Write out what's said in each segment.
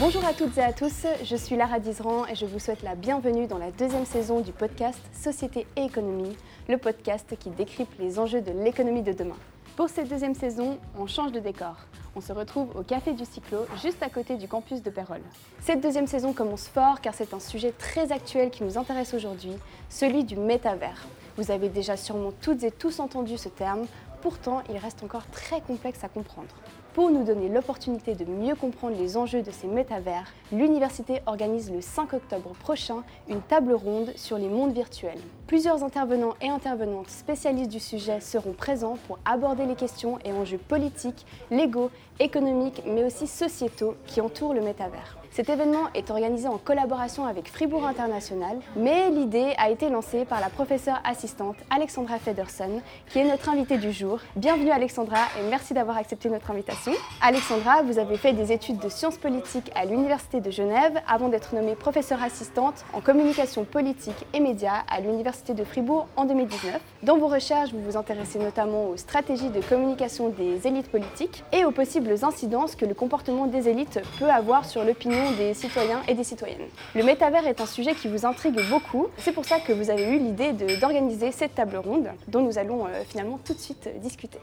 Bonjour à toutes et à tous, je suis Lara Dizran et je vous souhaite la bienvenue dans la deuxième saison du podcast Société et économie, le podcast qui décrypte les enjeux de l'économie de demain. Pour cette deuxième saison, on change de décor. On se retrouve au Café du Cyclo, juste à côté du campus de Pérol. Cette deuxième saison commence fort car c'est un sujet très actuel qui nous intéresse aujourd'hui, celui du métavers. Vous avez déjà sûrement toutes et tous entendu ce terme, pourtant il reste encore très complexe à comprendre. Pour nous donner l'opportunité de mieux comprendre les enjeux de ces métavers, l'université organise le 5 octobre prochain une table ronde sur les mondes virtuels. Plusieurs intervenants et intervenantes spécialistes du sujet seront présents pour aborder les questions et enjeux politiques, légaux, économiques, mais aussi sociétaux qui entourent le métavers. Cet événement est organisé en collaboration avec Fribourg International, mais l'idée a été lancée par la professeure assistante Alexandra Federson, qui est notre invitée du jour. Bienvenue Alexandra et merci d'avoir accepté notre invitation. Alexandra, vous avez fait des études de sciences politiques à l'Université de Genève avant d'être nommée professeure assistante en communication politique et médias à l'Université de Fribourg en 2019. Dans vos recherches, vous vous intéressez notamment aux stratégies de communication des élites politiques et aux possibles incidences que le comportement des élites peut avoir sur l'opinion des citoyens et des citoyennes. Le métavers est un sujet qui vous intrigue beaucoup. C'est pour ça que vous avez eu l'idée d'organiser cette table ronde dont nous allons euh, finalement tout de suite euh, discuter.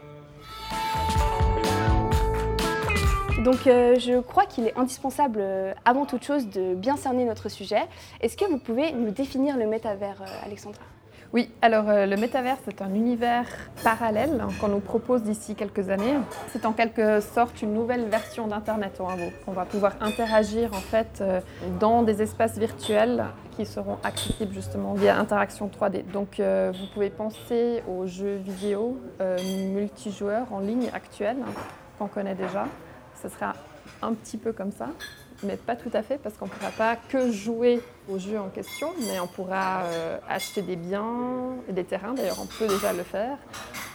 Donc euh, je crois qu'il est indispensable avant toute chose de bien cerner notre sujet. Est-ce que vous pouvez nous définir le métavers, Alexandra? Oui, alors euh, le métavers, c'est un univers parallèle qu'on nous propose d'ici quelques années. C'est en quelque sorte une nouvelle version d'Internet. On va pouvoir interagir en fait euh, dans des espaces virtuels qui seront accessibles justement via interaction 3D. Donc euh, vous pouvez penser aux jeux vidéo multijoueurs en ligne actuels qu'on connaît déjà. Ce sera un petit peu comme ça mais pas tout à fait parce qu'on ne pourra pas que jouer au jeu en question, mais on pourra euh, acheter des biens et des terrains, d'ailleurs on peut déjà le faire.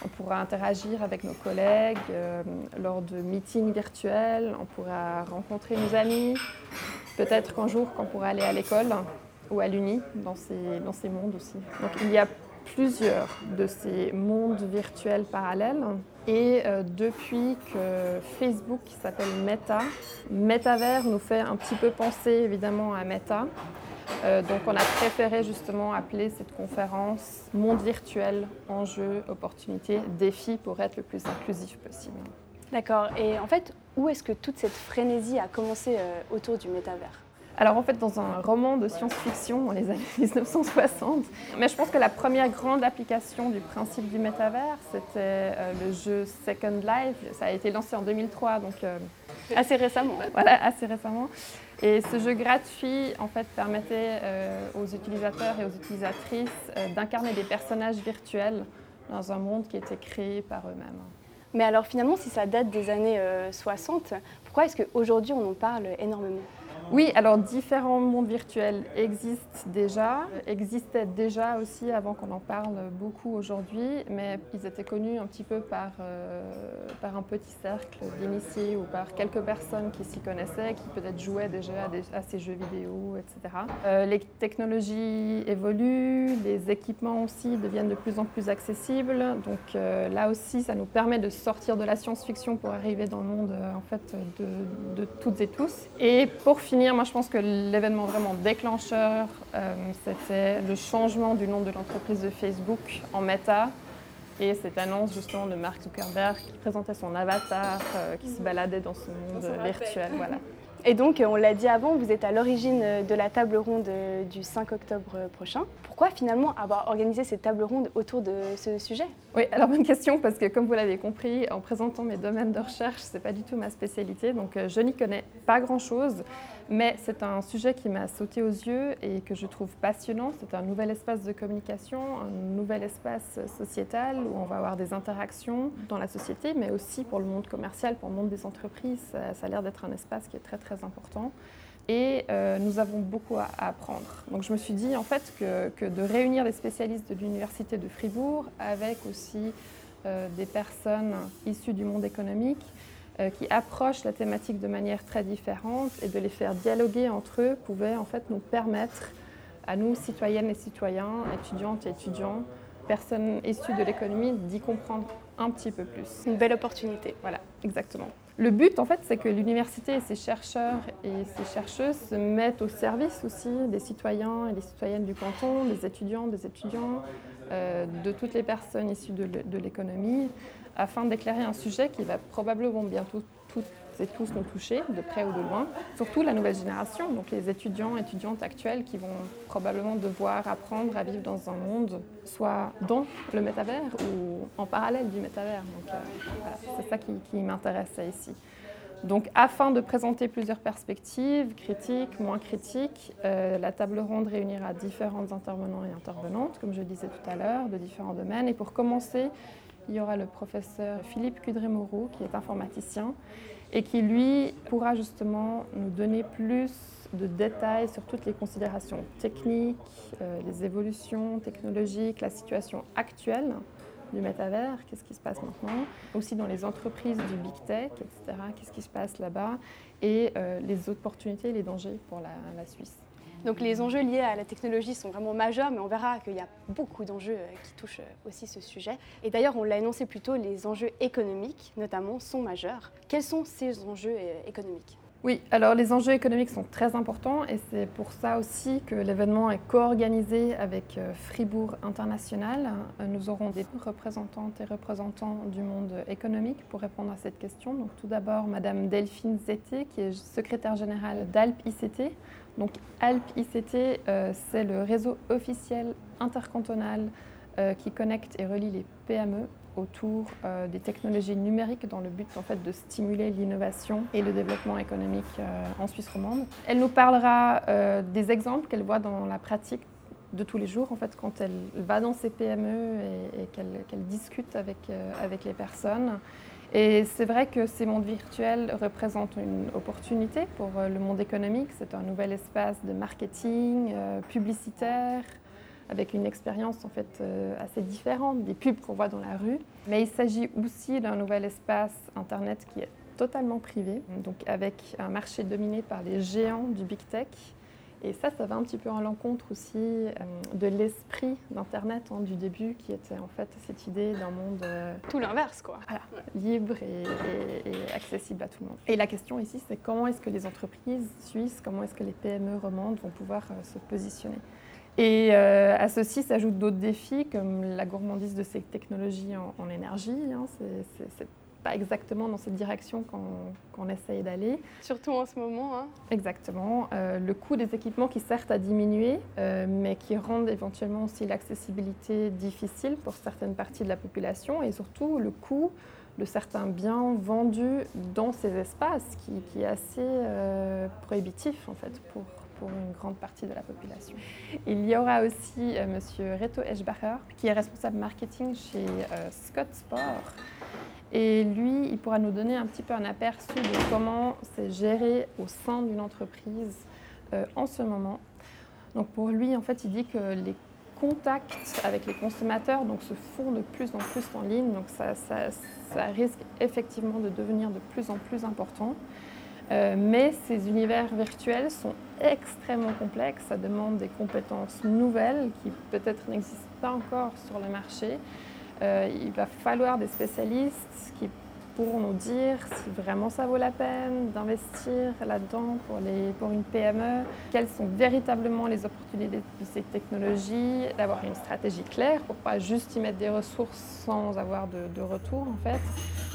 On pourra interagir avec nos collègues euh, lors de meetings virtuels, on pourra rencontrer nos amis, peut-être qu'un jour qu'on pourra aller à l'école ou à l'Uni dans ces, mondes aussi. Donc il y a plusieurs de ces mondes virtuels parallèles. Et euh, depuis que Facebook, s'appelle Meta, Metaverse nous fait un petit peu penser évidemment à Meta. Euh, donc on a préféré justement appeler cette conférence Monde virtuel, enjeux, opportunités, défis pour être le plus inclusif possible. D'accord. Et en fait, où est-ce que toute cette frénésie a commencé euh, autour du métavers? Alors en fait, dans un roman de science-fiction dans les années 1960, mais je pense que la première grande application du principe du métavers, c'était euh, le jeu Second Life. Ça a été lancé en 2003, donc euh, assez récemment. Voilà, assez récemment. Et ce jeu gratuit, en fait, permettait euh, aux utilisateurs et aux utilisatrices d'incarner des personnages virtuels dans un monde qui était créé par eux-mêmes. Mais alors finalement, si ça date des années 60, pourquoi est-ce qu'aujourd'hui on en parle énormément? Oui, alors différents mondes virtuels existent déjà, existaient déjà aussi avant qu'on en parle beaucoup aujourd'hui, mais ils étaient connus un petit peu par, euh, par un petit cercle d'initiés ou par quelques personnes qui s'y connaissaient, qui peut-être jouaient déjà à, ces jeux vidéo, etc. Euh, les technologies évoluent, les équipements aussi deviennent de plus en plus accessibles, donc euh, là aussi ça nous permet de sortir de la science-fiction pour arriver dans le monde en fait de, de toutes et tous. Et pour finir, moi je pense que l'événement vraiment déclencheur, euh, c'était le changement du nom de l'entreprise de Facebook en Meta et cette annonce justement de Mark Zuckerberg qui présentait son avatar euh, qui se baladait dans ce monde virtuel. Voilà. Et donc, on l'a dit avant, vous êtes à l'origine de la table ronde du 5 octobre prochain. Pourquoi finalement avoir organisé cette table ronde autour de ce sujet? Oui, alors bonne question, parce que comme vous l'avez compris, en présentant mes domaines de recherche, ce n'est pas du tout ma spécialité, donc euh, je n'y connais pas grand-chose. Mais c'est un sujet qui m'a sauté aux yeux et que je trouve passionnant. C'est un nouvel espace de communication, un nouvel espace sociétal où on va avoir des interactions dans la société, mais aussi pour le monde commercial, pour le monde des entreprises. Ça, a l'air d'être un espace qui est très très important. Et euh, nous avons beaucoup à, apprendre. Donc je me suis dit en fait que, que de réunir des spécialistes de l'Université de Fribourg avec aussi euh, des personnes issues du monde économique, euh, qui approchent la thématique de manière très différente et de les faire dialoguer entre eux pouvait en fait nous permettre à nous, citoyennes et citoyens, étudiantes et étudiants, personnes issues de l'économie, d'y comprendre un petit peu plus. Une belle opportunité. Voilà, exactement. Le but, en fait, c'est que l'université et ses chercheurs et ses chercheuses se mettent au service aussi des citoyens et des citoyennes du canton, des étudiants, des étudiants, euh, de toutes les personnes issues de l'économie, afin d'éclairer un sujet qui va probablement bientôt et tous nous toucher, de près ou de loin. Surtout la nouvelle génération, donc les étudiants, étudiantes actuels qui vont probablement devoir apprendre à vivre dans un monde soit dans le métavers ou en parallèle du métavers. Donc euh, c'est ça qui, m'intéresse ici. Donc, afin de présenter plusieurs perspectives, critiques, moins critiques, euh, la table ronde réunira différents intervenants et intervenantes, comme je disais tout à l'heure, de différents domaines. Et pour commencer, il y aura le professeur Philippe Cudré-Moreau, qui est informaticien, et qui, lui, pourra justement nous donner plus de détails sur toutes les considérations techniques, euh, les évolutions technologiques, la situation actuelle du métavers, qu'est-ce qui se passe maintenant, aussi dans les entreprises du big tech, etc., qu'est-ce qui se passe là-bas, et euh, les opportunités et les dangers pour la Suisse. Donc les enjeux liés à la technologie sont vraiment majeurs, mais on verra qu'il y a beaucoup d'enjeux euh, qui touchent euh, aussi ce sujet. Et d'ailleurs, on l'a énoncé plus tôt, les enjeux économiques, notamment, sont majeurs. Quels sont ces enjeux euh, économiques? Oui, alors les enjeux économiques sont très importants et c'est pour ça aussi que l'événement est co-organisé avec Fribourg International. Nous aurons des représentantes et représentants du monde économique pour répondre à cette question. Donc tout d'abord, Madame Delphine Zété, qui est secrétaire générale d'Alp ICT. Donc ALP ICT, euh, c'est le réseau officiel intercantonal euh, qui connecte et relie les PME autour euh, des technologies numériques dans le but en fait de stimuler l'innovation et le développement économique en Suisse romande. Elle nous parlera des exemples qu'elle voit dans la pratique de tous les jours en fait quand elle va dans ces PME et, qu'elle discute avec, avec les personnes. Et c'est vrai que ces mondes virtuels représentent une opportunité pour euh, le monde économique. C'est un nouvel espace de marketing euh, publicitaire avec une expérience en fait euh, assez différente des pubs qu'on voit dans la rue. Mais il s'agit aussi d'un nouvel espace internet qui est totalement privé, donc avec un marché dominé par les géants du big tech et ça, ça va un petit peu en l'encontre aussi euh, de l'esprit d'Internet hein, du début, qui était en fait cette idée d'un monde... Euh, tout l'inverse, quoi. libre et, accessible à tout le monde. Et la question ici, c'est comment est-ce que les entreprises suisses, comment est-ce que les PME romandes vont pouvoir euh, se positionner? Et à ceci s'ajoutent d'autres défis comme la gourmandise de ces technologies en, énergie. Hein, c'est pas exactement dans cette direction qu'on essaye d'aller. Surtout en ce moment. Hein. Exactement. Euh, le coût des équipements qui certes a diminué, euh, mais qui rendent éventuellement aussi l'accessibilité difficile pour certaines parties de la population et surtout le coût de certains biens vendus dans ces espaces qui, qui est assez euh, prohibitif en fait pour, pour une grande partie de la population. Il y aura aussi M. Reto Eschbacher, qui est responsable marketing chez Scott Sport, et lui, il pourra nous donner un petit peu un aperçu de comment c'est géré au sein d'une entreprise euh, en ce moment. Donc pour lui, en fait, il dit que les contacts avec les consommateurs donc, se font de plus en plus en ligne, donc ça, risque effectivement de devenir de plus en plus important. Euh, mais ces univers virtuels sont extrêmement complexes, ça demande des compétences nouvelles qui peut-être n'existent pas encore sur le marché. Euh, il va falloir des spécialistes qui pourront nous dire si vraiment ça vaut la peine d'investir là-dedans pour, une PME, quelles sont véritablement les opportunités de ces technologies, d'avoir une stratégie claire pour pas juste y mettre des ressources sans avoir de retour en fait.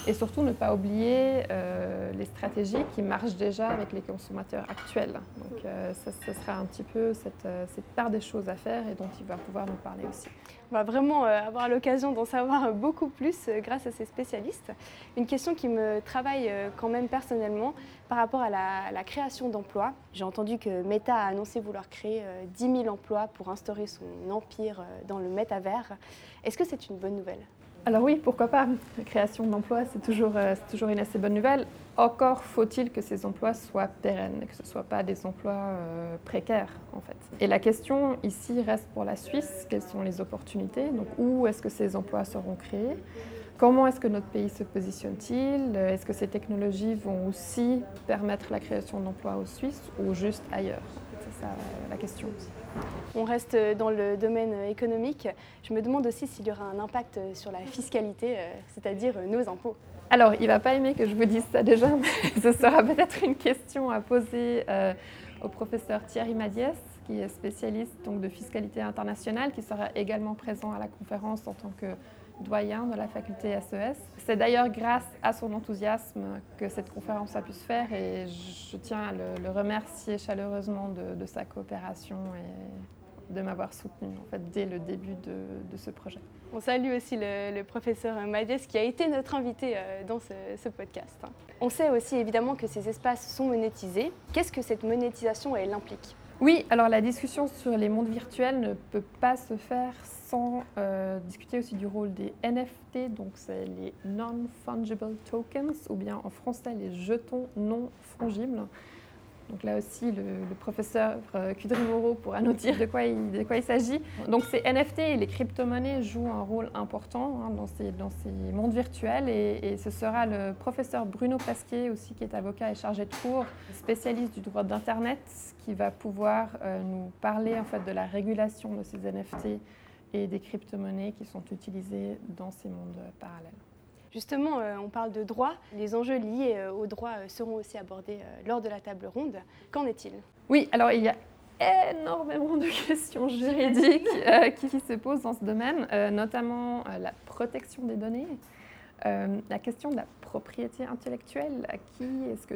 Et surtout ne pas oublier euh, les stratégies qui marchent déjà avec les consommateurs actuels. Donc euh, ça, sera un petit peu cette, euh, cette, part des choses à faire et dont il va pouvoir nous parler aussi. On va vraiment avoir l'occasion d'en savoir beaucoup plus grâce à ces spécialistes. Une question qui me travaille quand même personnellement par rapport à la, la création d'emplois. J'ai entendu que Meta a annoncé vouloir créer 10 000 emplois pour instaurer son empire dans le métavers. Est-ce que c'est une bonne nouvelle? Alors oui, pourquoi pas? La création d'emplois, c'est toujours, euh, toujours une assez bonne nouvelle. Encore faut-il que ces emplois soient pérennes, que ce ne soient pas des emplois euh, précaires en fait. Et la question ici reste pour la Suisse, quelles sont les opportunités? Donc où est-ce que ces emplois seront créés? Comment est-ce que notre pays se positionne-t-il? Est-ce que ces technologies vont aussi permettre la création d'emplois aux Suisses ou juste ailleurs? C'est ça la question aussi. On reste dans le domaine économique. Je me demande aussi s'il y aura un impact sur la fiscalité, euh, c'est-à-dire nos impôts. Alors, il va pas aimer que je vous dise ça déjà, mais ce sera peut-être une question à poser euh, au professeur Thierry Madiès, qui est spécialiste donc, de fiscalité internationale, qui sera également présent à la conférence en tant que doyen de la faculté SES. C'est d'ailleurs grâce à son enthousiasme que cette conférence a pu se faire et je tiens à le, remercier chaleureusement de, sa coopération et de m'avoir soutenu en fait, dès le début de, ce projet. On salue aussi le, professeur Madiès qui a été notre invité euh, dans ce, ce, podcast. On sait aussi évidemment que ces espaces sont monétisés. Qu'est-ce que cette monétisation elle implique? Oui, alors la discussion sur les mondes virtuels ne peut pas se faire sans euh, discuter aussi du rôle des NFT, donc c'est les non-fungible tokens, ou bien en français les jetons non fongibles. Donc là aussi, le, professeur euh, Kudry-Moreau pourra nous dire de quoi il, s'agit. Donc ces NFT et les crypto-monnaies jouent un rôle important hein, dans, ces, mondes virtuels et, ce sera le professeur Bruno Pasquier aussi, qui est avocat et chargé de cours, spécialiste du droit d'Internet, qui va pouvoir euh, nous parler en fait de la régulation de ces NFT et des crypto-monnaies qui sont utilisées dans ces mondes parallèles. Justement, euh, on parle de droit. Les enjeux liés euh, au droit euh, seront aussi abordés lors de la table ronde. Qu'en est-il? Oui, alors il y a énormément de questions juridiques qui, se posent dans ce domaine, notamment la protection des données, la question de la propriété intellectuelle, à qui est-ce que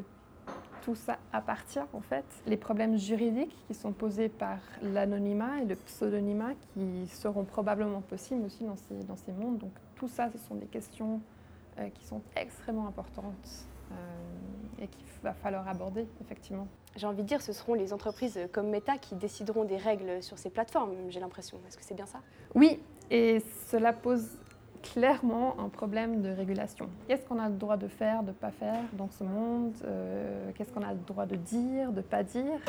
tout ça appartient en fait, les problèmes juridiques qui sont posés par l'anonymat et le pseudonymat qui seront probablement possibles aussi dans ces, dans ces mondes. Donc tout ça, ce sont des questions euh, qui sont extrêmement importantes euh, et qu'il va falloir aborder, effectivement. J'ai envie de dire, ce seront les entreprises comme Meta qui décideront des règles sur ces plateformes, j'ai l'impression. Est-ce que c'est bien ça? Oui, et cela pose clairement un problème de régulation. Qu'est-ce qu'on a le droit de faire, de ne pas faire dans ce monde euh, Qu'est-ce qu'on a le droit de dire, de ne pas dire?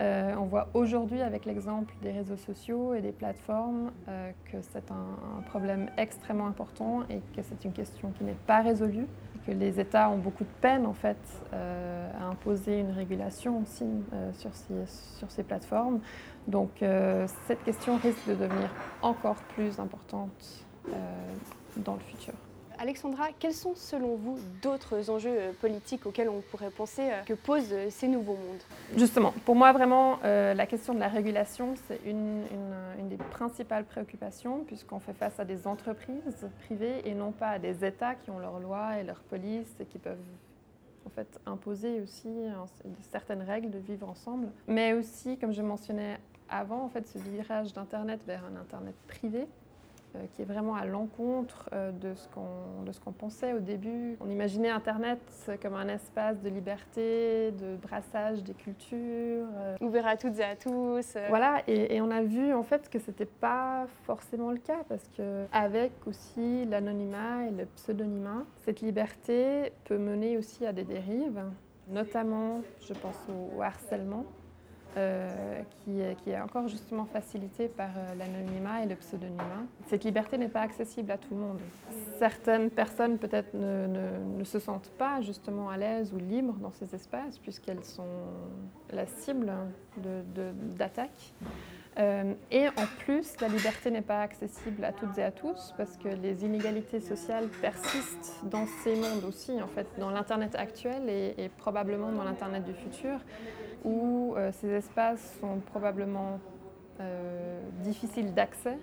Euh, On voit aujourd'hui avec l'exemple des réseaux sociaux et des plateformes euh, que c'est un, problème extrêmement important et que c'est une question qui n'est pas résolue. Que les États ont beaucoup de peine en fait à imposer une régulation aussi sur, ces, plateformes. Donc cette question risque de devenir encore plus importante dans le futur. Alexandra, quels sont selon vous d'autres enjeux euh, politiques auxquels on pourrait penser euh, que posent ces nouveaux mondes? Justement, pour moi vraiment, la question de la régulation, c'est une, une, des principales préoccupations puisqu'on fait face à des entreprises privées et non pas à des États qui ont leurs lois et leurs polices et qui peuvent en fait imposer aussi certaines règles de vivre ensemble. Mais aussi, comme je mentionnais avant, en fait, ce virage d'Internet vers un Internet privé euh, qui est vraiment à l'encontre euh, de ce qu'on pensait au début. On imaginait Internet comme un espace de liberté, de brassage des cultures. Euh. Ouvert à toutes et à tous. Voilà, et, on a vu en fait que ce n'était pas forcément le cas parce qu'avec aussi l'anonymat et le pseudonymat, cette liberté peut mener aussi à des dérives, notamment, je pense, au harcèlement. Euh, qui, est encore justement facilité par euh, l'anonymat et le pseudonymat. Cette liberté n'est pas accessible à tout le monde. Certaines personnes peut-être ne, se sentent pas justement à l'aise ou libres dans ces espaces puisqu'elles sont la cible d'attaques. Euh, et en plus, la liberté n'est pas accessible à toutes et à tous parce que les inégalités sociales persistent dans ces mondes aussi, en fait, dans l'Internet actuel et probablement dans l'Internet du futur où euh, ces espaces sont probablement euh, difficiles d'accès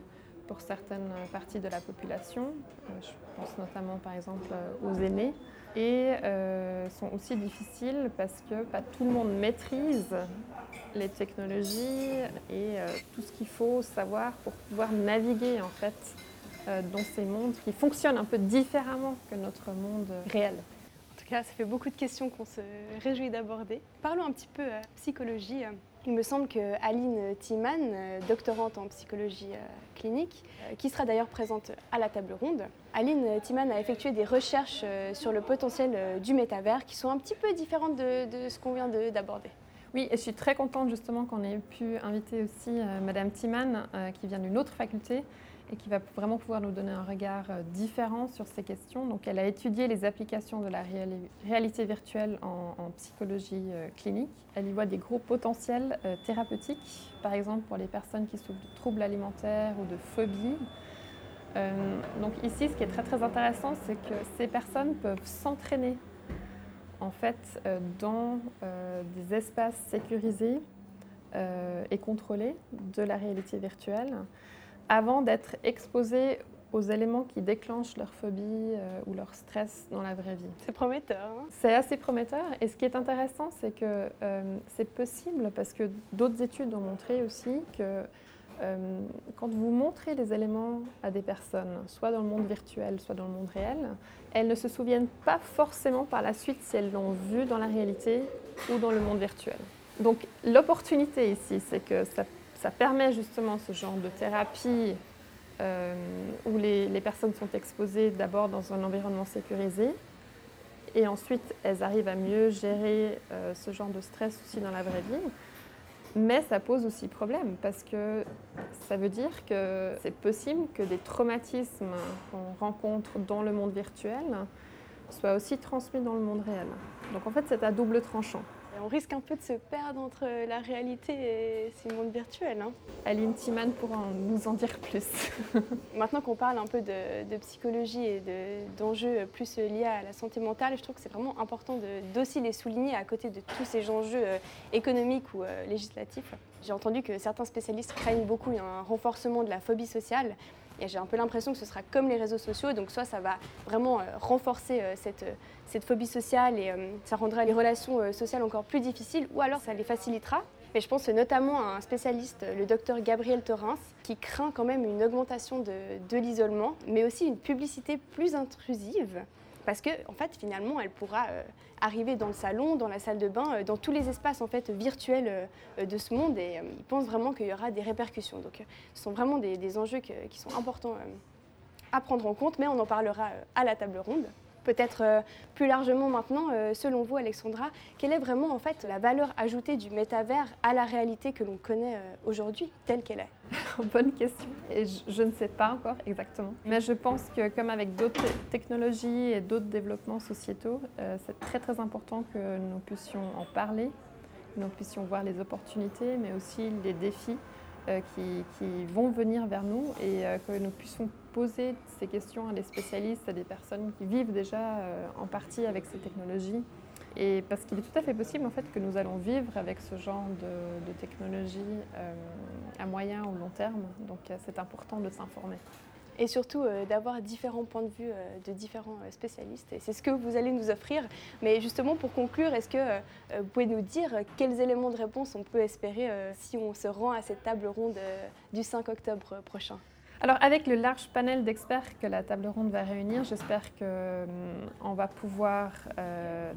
pour certaines parties de la population. Euh, je pense notamment par exemple aux aînés. Et sont aussi difficiles parce que pas tout le monde maîtrise les technologies et tout ce qu'il faut savoir pour pouvoir naviguer en fait dans ces mondes qui fonctionnent un peu différemment que notre monde réel ça fait beaucoup de questions qu'on se réjouit d'aborder. Parlons un petit peu euh, psychologie. Il me semble que Aline Timan, euh, doctorante en psychologie euh, clinique, qui sera d'ailleurs présente à la table ronde, Aline Timan a effectué des recherches sur le potentiel du métavers qui sont un petit peu différentes de, ce qu'on vient d'aborder. Oui, et je suis très contente justement qu'on ait pu inviter aussi Madame Timan, qui vient d'une autre faculté, et qui va vraiment pouvoir nous donner un regard euh, différent sur ces questions. Donc, elle a étudié les applications de la réalité virtuelle en, psychologie euh, clinique. Elle y voit des gros potentiels euh, thérapeutiques, par exemple pour les personnes qui souffrent de troubles alimentaires ou de phobies. Donc ici, ce qui est très très intéressant, c'est que ces personnes peuvent s'entraîner en fait dans des espaces sécurisés et contrôlés de la réalité virtuelle avant d'être exposées aux éléments qui déclenchent leur phobie ou leur stress dans la vraie vie. C'est prometteur. Hein. c'est assez prometteur. Et ce qui est intéressant, c'est que c'est possible parce que d'autres études ont montré aussi que euh, quand vous montrez les éléments à des personnes, soit dans le monde virtuel, soit dans le monde réel, elles ne se souviennent pas forcément par la suite si elles l'ont vu dans la réalité ou dans le monde virtuel. Donc l'opportunité ici, c'est que ça, permet justement ce genre de thérapie euh, où les, personnes sont exposées d'abord dans un environnement sécurisé et ensuite elles arrivent à mieux gérer euh, ce genre de stress aussi dans la vraie vie. Mais ça pose aussi problème parce que ça veut dire que c'est possible que des traumatismes qu'on rencontre dans le monde virtuel soient aussi transmis dans le monde réel. Donc en fait, c'est à double tranchant on risque un peu de se perdre entre la réalité et ces mondes virtuels. Hein. Aline Timan pourra nous en dire plus. Maintenant qu'on parle un peu de, psychologie et d'enjeux plus liés à la santé mentale, je trouve que c'est vraiment important d'aussi les souligner à côté de tous ces enjeux euh, économiques ou euh, législatifs. J'ai entendu que certains spécialistes craignent beaucoup un renforcement de la phobie sociale. Et j'ai un peu l'impression que ce sera comme les réseaux sociaux, donc soit ça va vraiment euh, renforcer cette, cette phobie sociale et euh, ça rendra les relations euh, sociales encore plus difficiles ou alors ça les facilitera. Mais je pense notamment à un spécialiste, le docteur Gabriel Torrens, qui craint quand même une augmentation de, l'isolement, mais aussi une publicité plus intrusive. Parce que, en fait, finalement, elle pourra euh, arriver dans le salon, dans la salle de bain, dans tous les espaces en fait virtuels de ce monde, et il pense vraiment qu'il y aura des répercussions. Donc, ce sont vraiment des, enjeux qui sont importants à prendre en compte, mais on en parlera à la table ronde. Peut-être euh, plus largement maintenant, euh, selon vous, Alexandra, quelle est vraiment en fait la valeur ajoutée du métavers à la réalité que l'on connaît euh, aujourd'hui, telle qu'elle est? Bonne question. Et je, ne sais pas encore exactement. Mais je pense que comme avec d'autres technologies et d'autres développements sociétaux, c'est très très important que nous puissions en parler, que nous puissions voir les opportunités, mais aussi les défis qui, vont venir vers nous et que nous puissions poser ces questions à des spécialistes, à des personnes qui vivent déjà euh, en partie avec ces technologies. Et parce qu'il est tout à fait possible en fait que nous allons vivre avec ce genre de, de technologie à moyen ou long terme. Donc c'est important de s'informer et surtout euh, d'avoir différents points de vue euh, de différents euh, spécialistes. C'est ce que vous allez nous offrir. Mais justement, pour conclure, est-ce que vous pouvez nous dire quels éléments de réponse on peut espérer si on se rend à cette table ronde du 5 octobre prochain? Alors avec le large panel d'experts que la table ronde va réunir, j'espère qu'on va pouvoir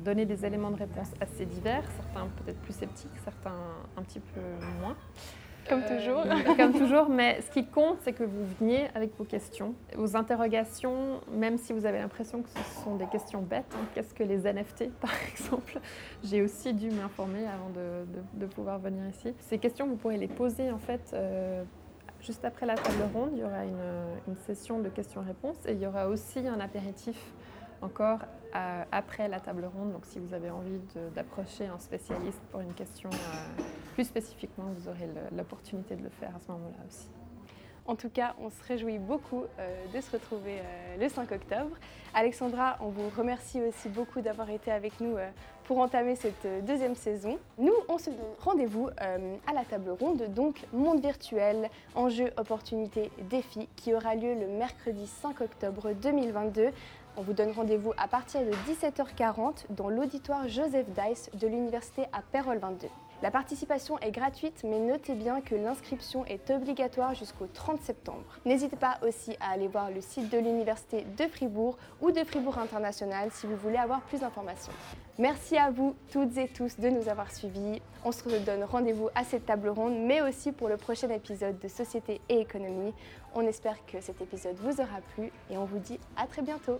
donner des éléments de réponse assez divers, certains peut-être plus sceptiques, certains un petit peu moins. Comme toujours. Euh, comme toujours, mais ce qui compte, c'est que vous veniez avec vos questions, vos interrogations, même si vous avez l'impression que ce sont des questions bêtes. Hein. Qu'est-ce que les NFT, par exemple? J'ai aussi dû m'informer avant de, pouvoir venir ici. Ces questions, vous pourrez les poser en fait. Euh, juste après la table ronde, il y aura une, session de questions-réponses et il y aura aussi un apéritif encore après la table ronde. Donc si vous avez envie d'approcher un spécialiste pour une question euh, plus spécifiquement, vous aurez l'opportunité de le faire à ce moment-là aussi. En tout cas, on se réjouit beaucoup euh, de se retrouver euh, le 5 octobre. Alexandra, on vous remercie aussi beaucoup d'avoir été avec nous pour entamer cette deuxième saison. Nous, on se donne rendez-vous à la table ronde, donc monde virtuel, enjeux, opportunités, défis, qui aura lieu le mercredi 5 octobre 2022 on vous donne rendez-vous à partir de 17h40 dans l'auditoire Joseph Dice de l'Université à Pérol 22. La participation est gratuite, mais notez bien que l'inscription est obligatoire jusqu'au 30 septembre. N'hésitez pas aussi à aller voir le site de l'Université de Fribourg ou de Fribourg International si vous voulez avoir plus d'informations. Merci à vous toutes et tous de nous avoir suivis. On se donne rendez-vous à cette table ronde, mais aussi pour le prochain épisode de Société et Économie. On espère que cet épisode vous aura plu et on vous dit à très bientôt.